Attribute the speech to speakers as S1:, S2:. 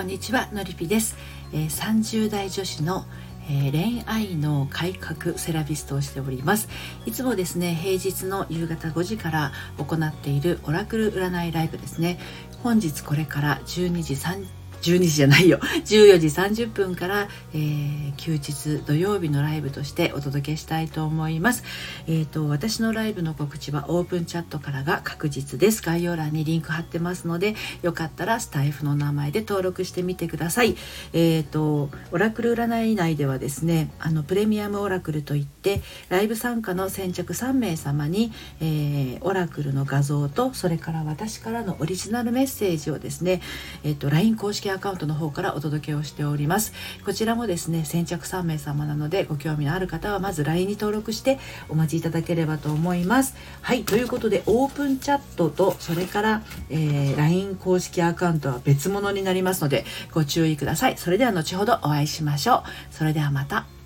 S1: こんにちはのりぴです、えー、30代女子のえー、恋愛の改革セラピストをしております。いつもですね平日の夕方5時から行っているオラクル占いライブですね。本日これから12時12時じゃないよ。14時30分から、えー、休日土曜日のライブとしてお届けしたいと思います、えーと、私のライブの告知はオープンチャットからが確実です。概要欄にリンク貼ってますのでよかったらスタイフの名前で登録してみてください。えっ、ー、とオラクル占い内ではですねあのプレミアムオラクルといってライブ参加の先着3名様に、えー、オラクルの画像とそれから私からのオリジナルメッセージをですねえっ、ー、と LINE 公式公式アカウントの方からお届けをしております。こちらもですね先着3名様なのでご興味のある方はまず LINE に登録してお待ちいただければと思います。はいということでオープンチャットとそれから、えー、LINE 公式アカウントは別物になりますのでご注意ください。それでは後ほどお会いしましょう。それではまた。